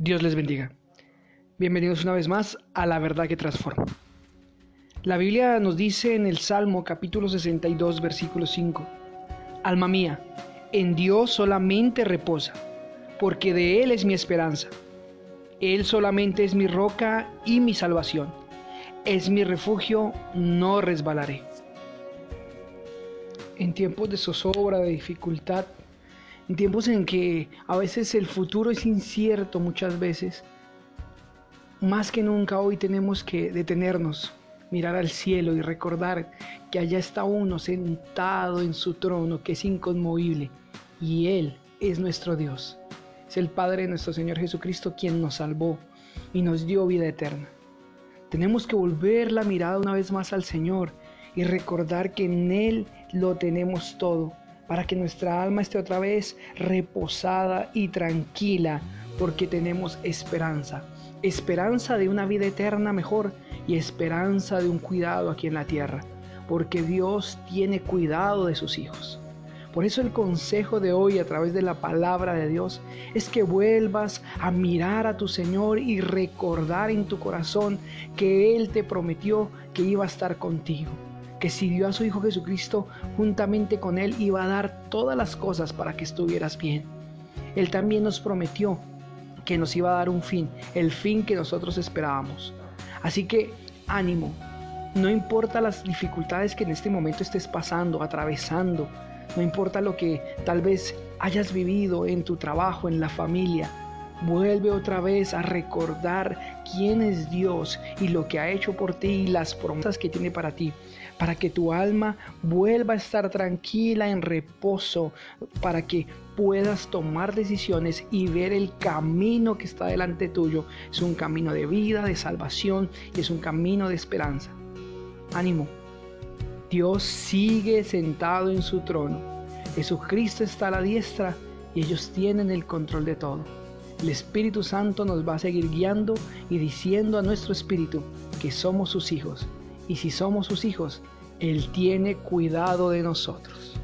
Dios les bendiga. Bienvenidos una vez más a la verdad que transforma. La Biblia nos dice en el Salmo capítulo 62 versículo 5, Alma mía, en Dios solamente reposa, porque de Él es mi esperanza. Él solamente es mi roca y mi salvación. Es mi refugio, no resbalaré. En tiempos de zozobra, de dificultad, en tiempos en que a veces el futuro es incierto muchas veces, más que nunca hoy tenemos que detenernos, mirar al cielo y recordar que allá está uno sentado en su trono que es inconmovible y Él es nuestro Dios. Es el Padre de nuestro Señor Jesucristo quien nos salvó y nos dio vida eterna. Tenemos que volver la mirada una vez más al Señor y recordar que en Él lo tenemos todo para que nuestra alma esté otra vez reposada y tranquila, porque tenemos esperanza. Esperanza de una vida eterna mejor y esperanza de un cuidado aquí en la tierra, porque Dios tiene cuidado de sus hijos. Por eso el consejo de hoy a través de la palabra de Dios es que vuelvas a mirar a tu Señor y recordar en tu corazón que Él te prometió que iba a estar contigo que si dio a su Hijo Jesucristo, juntamente con Él iba a dar todas las cosas para que estuvieras bien. Él también nos prometió que nos iba a dar un fin, el fin que nosotros esperábamos. Así que ánimo, no importa las dificultades que en este momento estés pasando, atravesando, no importa lo que tal vez hayas vivido en tu trabajo, en la familia, Vuelve otra vez a recordar quién es Dios y lo que ha hecho por ti y las promesas que tiene para ti, para que tu alma vuelva a estar tranquila en reposo, para que puedas tomar decisiones y ver el camino que está delante tuyo. Es un camino de vida, de salvación y es un camino de esperanza. Ánimo. Dios sigue sentado en su trono. Jesucristo está a la diestra y ellos tienen el control de todo. El Espíritu Santo nos va a seguir guiando y diciendo a nuestro espíritu que somos sus hijos. Y si somos sus hijos, Él tiene cuidado de nosotros.